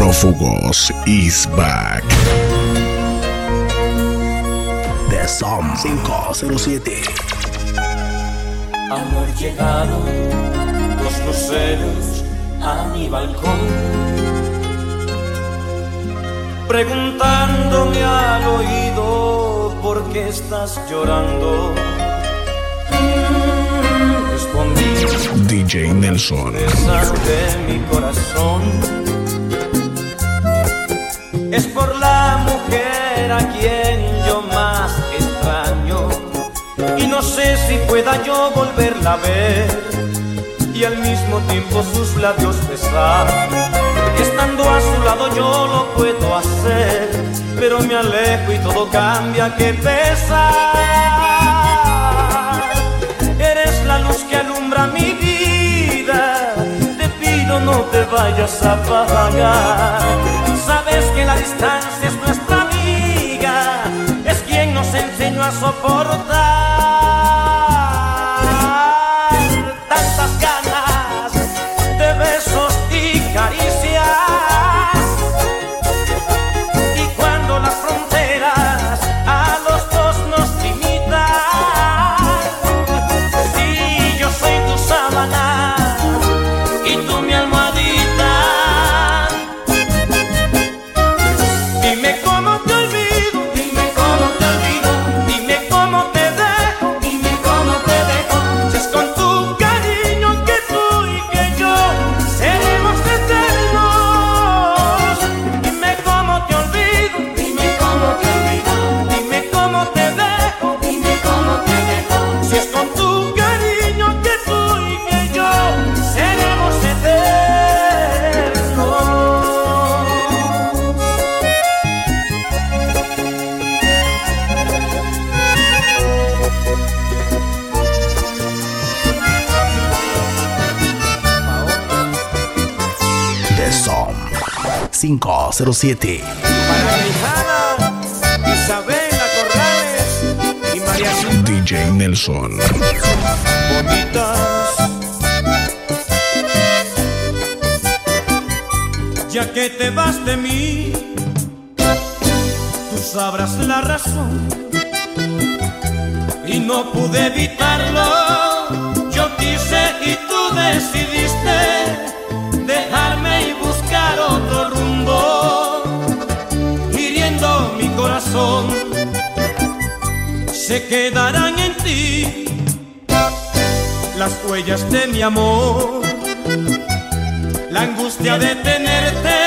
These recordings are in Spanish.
Prófugos is back. The Som 507. Amor llegaron los luceros a mi balcón, preguntándome al oído por qué estás llorando. Respondí, DJ Nelson. pesar de mi corazón, es por la mujer a quien yo más extraño y no sé si pueda yo volverla a ver y al mismo tiempo sus labios besar. Estando a su lado yo lo puedo hacer, pero me alejo y todo cambia, que pesar. Eres la luz que alumbra mi vida, te pido no te vayas a apagar. Sabes que la distancia es nuestra amiga, es quien nos enseñó a soportar 507. Para mi hijada, Isabela Corrales y María DJ Nelson. bonitas. Ya que te vas de mí, tú sabrás la razón. Y no pude evitarlo, yo quise y tú decidiste Se quedarán en ti las huellas de mi amor, la angustia de tenerte,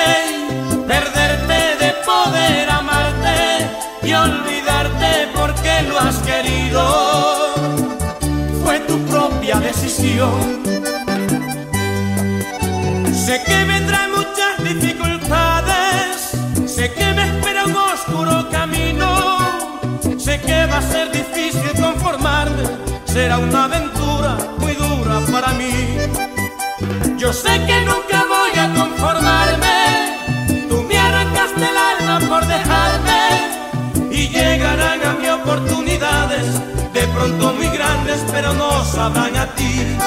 perderte, de poder amarte y olvidarte porque lo has querido. Fue tu propia decisión. Sé que vendrán muchas dificultades, sé que me espera que va a ser difícil conformarme, será una aventura muy dura para mí. Yo sé que nunca voy a conformarme, tú me arrancaste el alma por dejarme y llegarán a mí oportunidades, de pronto muy grandes, pero no sabrán a ti.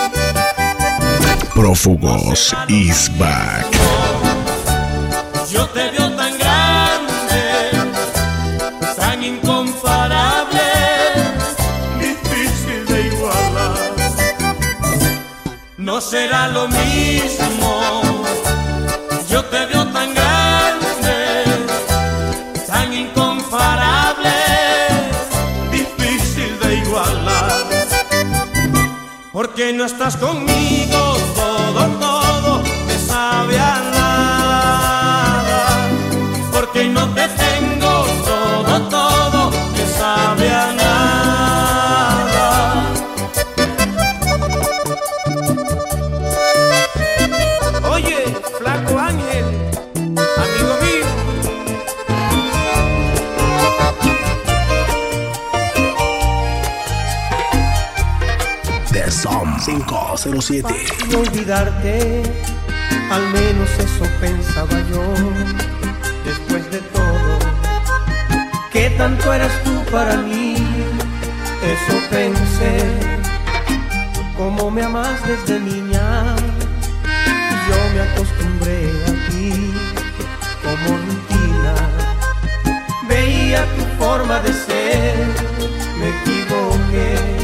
Prófugos is back. Yo te será lo mismo. Yo te veo tan grande, tan incomparable, difícil de igualar. Porque no estás conmigo, Som 507. Olvidarte, al menos eso pensaba yo. Después de todo, ¿qué tanto eras tú para mí? Eso pensé, como me amas desde niña, yo me acostumbré a ti como rutina. Veía tu forma de ser, me equivoqué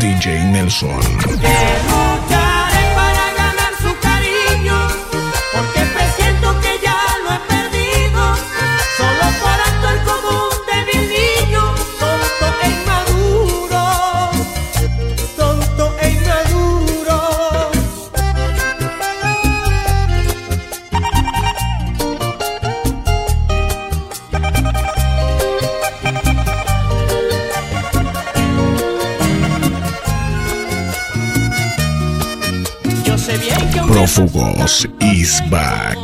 DJ Nelson. Prófugos is back.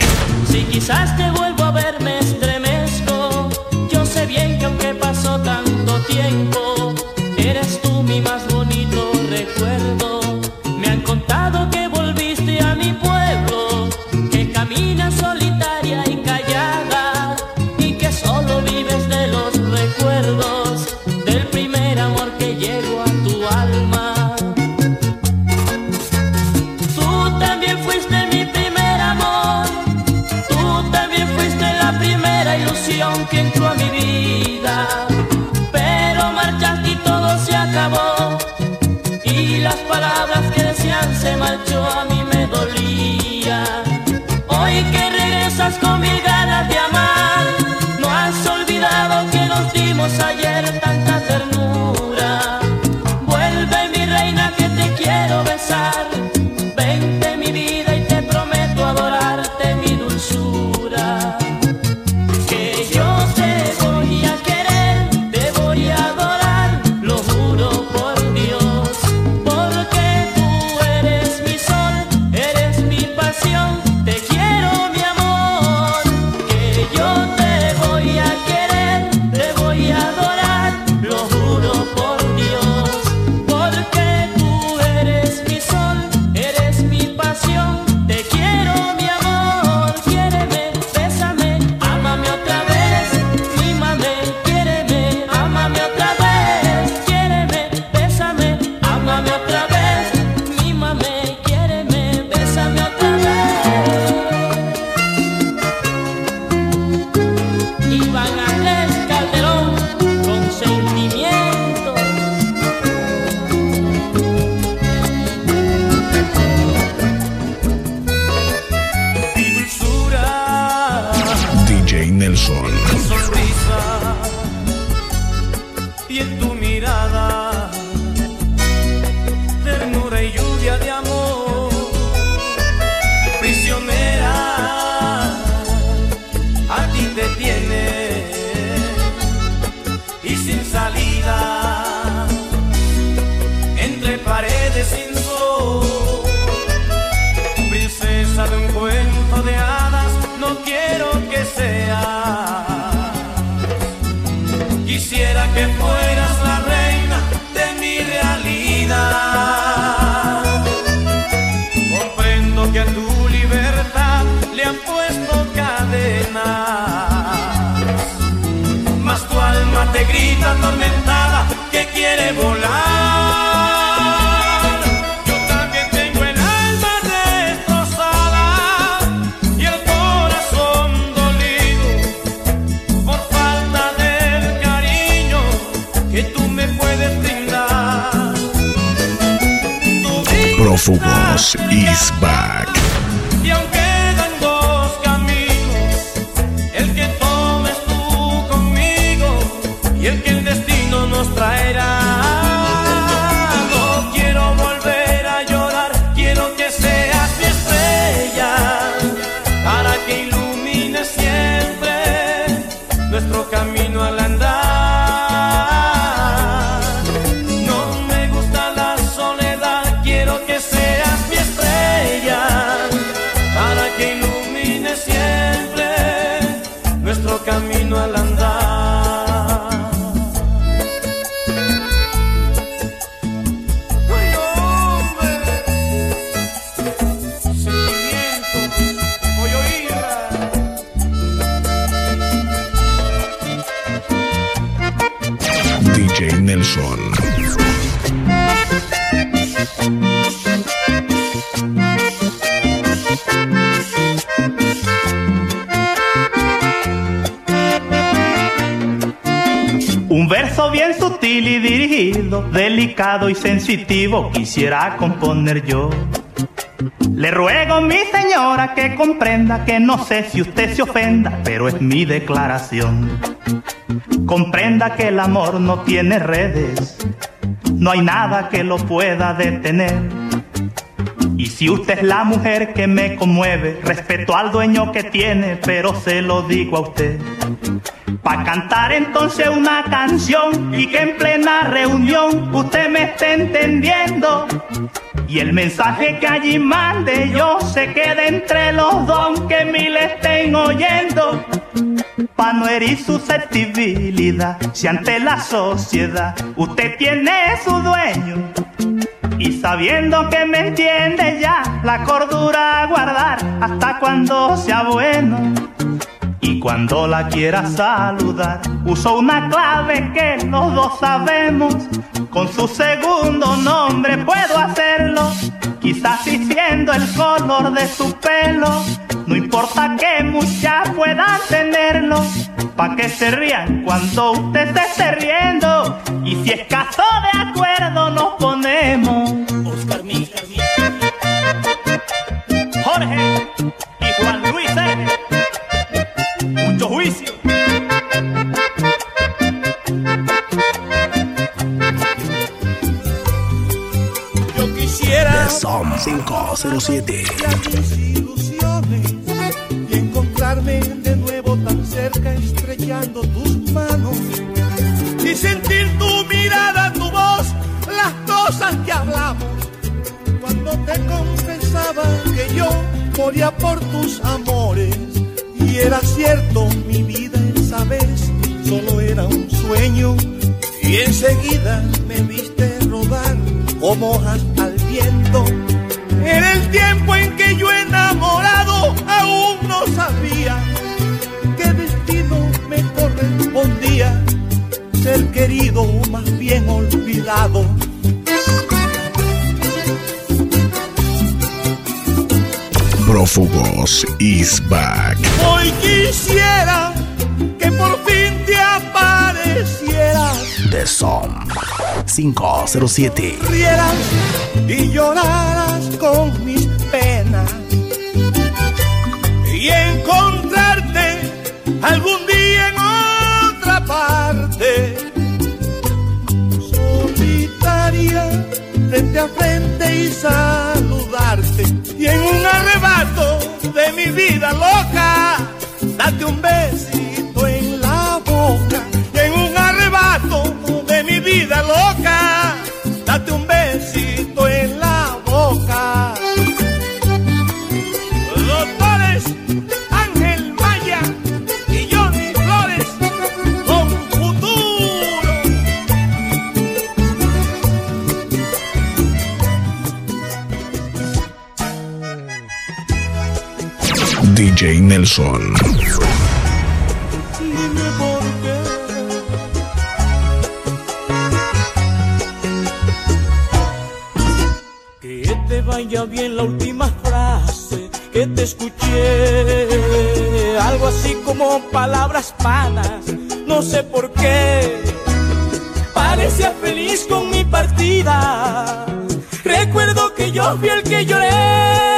ayer Prófugos is back. Delicado y sensitivo, quisiera componer yo. Le ruego, mi señora, que comprenda que no sé si usted se ofenda, pero es mi declaración. Comprenda que el amor no tiene redes, no hay nada que lo pueda detener. Y si usted es la mujer que me conmueve, respeto al dueño que tiene, pero se lo digo a usted. Pa' cantar entonces una canción y que en plena reunión usted me esté entendiendo. Y el mensaje que allí mande yo se quede entre los dos que mil estén oyendo. Pa' no herir susceptibilidad, si ante la sociedad usted tiene su dueño. Y sabiendo que me entiende ya, la cordura a guardar hasta cuando sea bueno. Y cuando la quiera saludar, uso una clave que los dos sabemos. Con su segundo nombre puedo hacerlo, quizás diciendo el color de su pelo. No importa que muchas puedan tenerlo, pa' que se rían cuando usted se esté riendo. Y si es caso de acuerdo, nos ponemos. Oscar Miguel. Jorge y Juan Luis Eje. Mucho juicio. Yo quisiera Som 507. mis ilusiones y encontrarme tus manos y sentir tu mirada, tu voz, las cosas que hablamos. Cuando te confesaba que yo moría por tus amores y era cierto mi vida esa vez solo era un sueño y enseguida me viste rodar como hojas al viento. En el tiempo en que yo enamorado aún no sabía correspondía ser querido o más bien olvidado. Prófugos is back. Hoy quisiera que por fin te aparecieras, The Som 507. rieras y lloraras con mis penas y encontrarte algún día saludarte y en un arrebato de mi vida loca date un besito Dime por qué. Que te vaya bien la última frase que te escuché. Algo así como palabras panas, no sé por qué. Parecía feliz con mi partida. Recuerdo que yo fui el que lloré.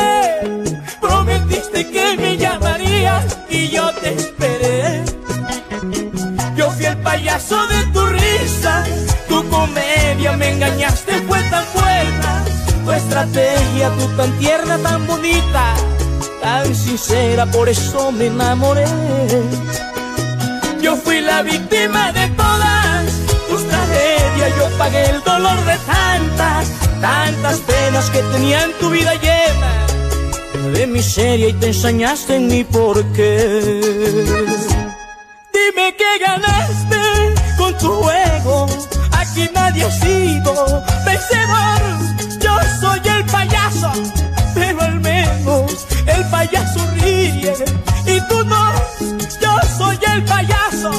Tu estrategia, tú tan tierna, tan bonita, tan sincera, por eso me enamoré. Yo fui la víctima de todas tus tragedias, yo pagué el dolor de tantas, tantas penas que tenía en tu vida llena de miseria y te ensañaste en mi porqué. Dime que ganaste con tu juego. Aquí nadie ha sido vencedor soy el payaso, pero al menos el payaso ríe. Y tú no, yo soy el payaso,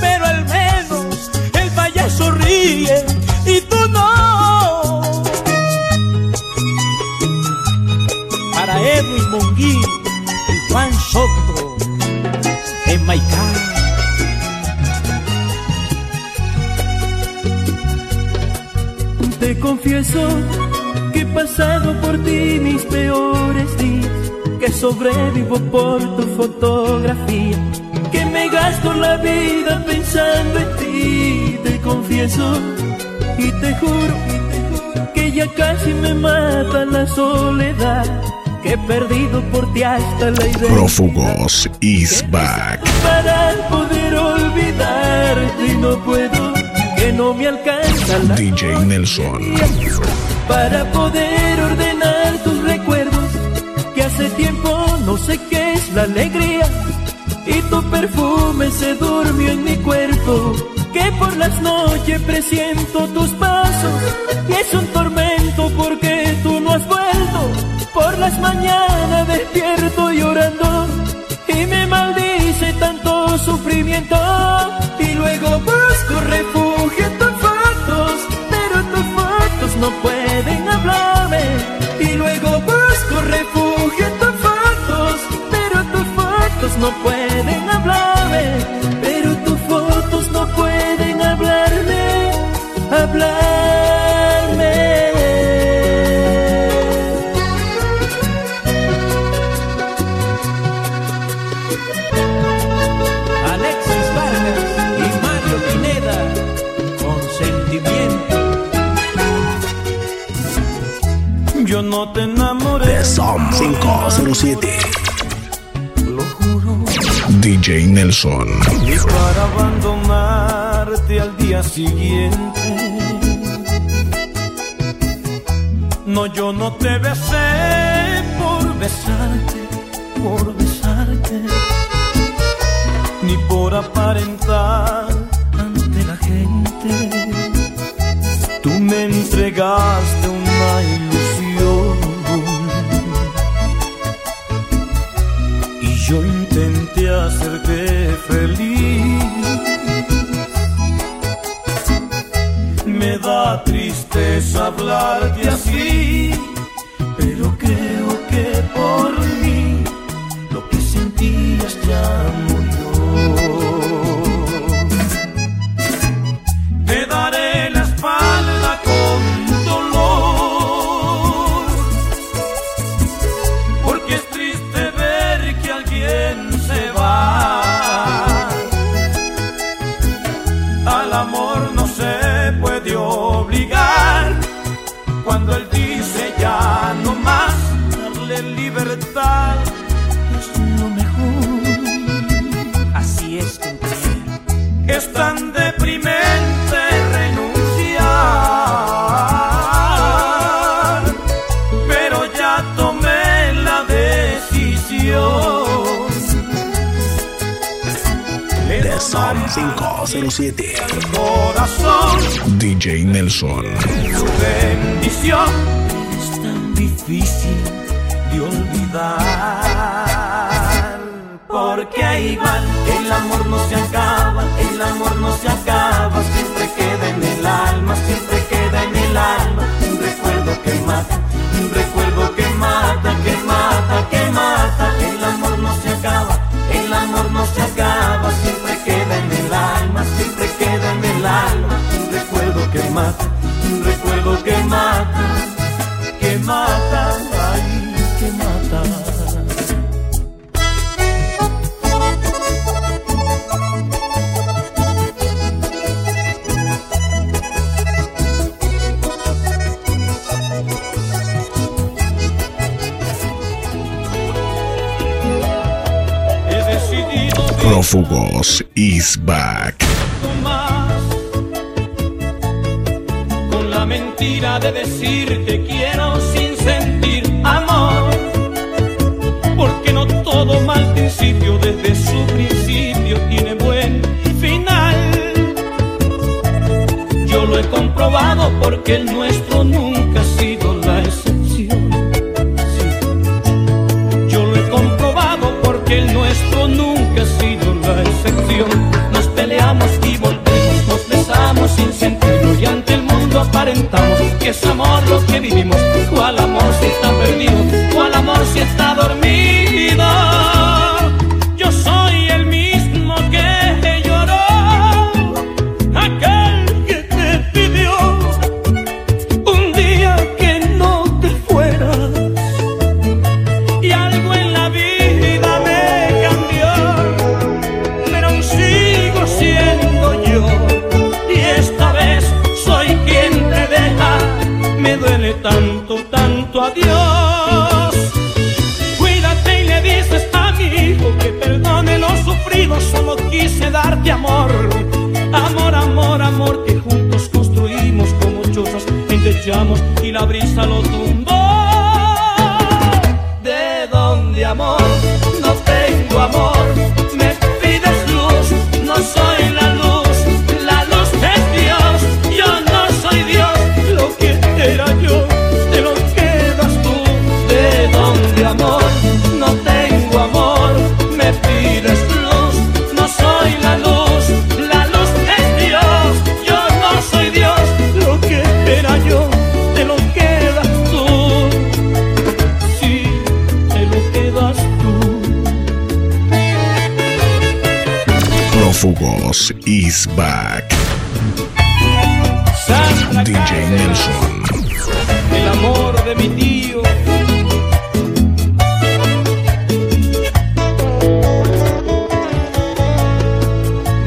pero al menos el payaso ríe. Y tú no. Para Edwin Monguí y Juan Soto en Maicá. te confieso que he pasado por ti mis peores días, que sobrevivo por tu fotografía, que me gasto la vida pensando en ti. Te confieso y te juro que ya casi me mata la soledad. Que he perdido por ti hasta la idea. Prófugos is back. Para poder olvidarte y no puedo, que no me alcanza la DJ Nelson. Para poder ordenar tus recuerdos, que hace tiempo no sé qué es la alegría, y tu perfume se durmió en mi cuerpo, que por las noches presiento tus pasos, y es un tormento porque tú no has vuelto, por las mañanas despierto llorando, Yo no te enamoré. The Som 507. Lo juro. DJ Nelson. Ni para abandonarte al día siguiente. No, yo no te besé por besarte, por besarte, ni por aparentar ante la gente. Tú me entregaste una ilusión yo intenté hacerte feliz. Me da tristeza hablarte así, Donaré 507. al corazón DJ Nelson. su bendición es tan difícil de olvidar. Porque ahí va, el amor no se acaba, el amor no se recuerdo que mata, un recuerdo que mata, que mata, ay, que mata. He decidido Prófugos is back. Mentira de decirte quiero sin sentir amor. Porque no todo mal principio desde su principio tiene buen final. Yo lo he comprobado porque el nuestro nunca es amor lo que vivimos. darte amor, amor, amor, amor que juntos construimos como chozas, entechamos y la brisa lo tuvo DJ Cáceres, Nelson. El amor de mi tío.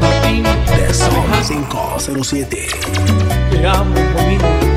Martín. 507. Te.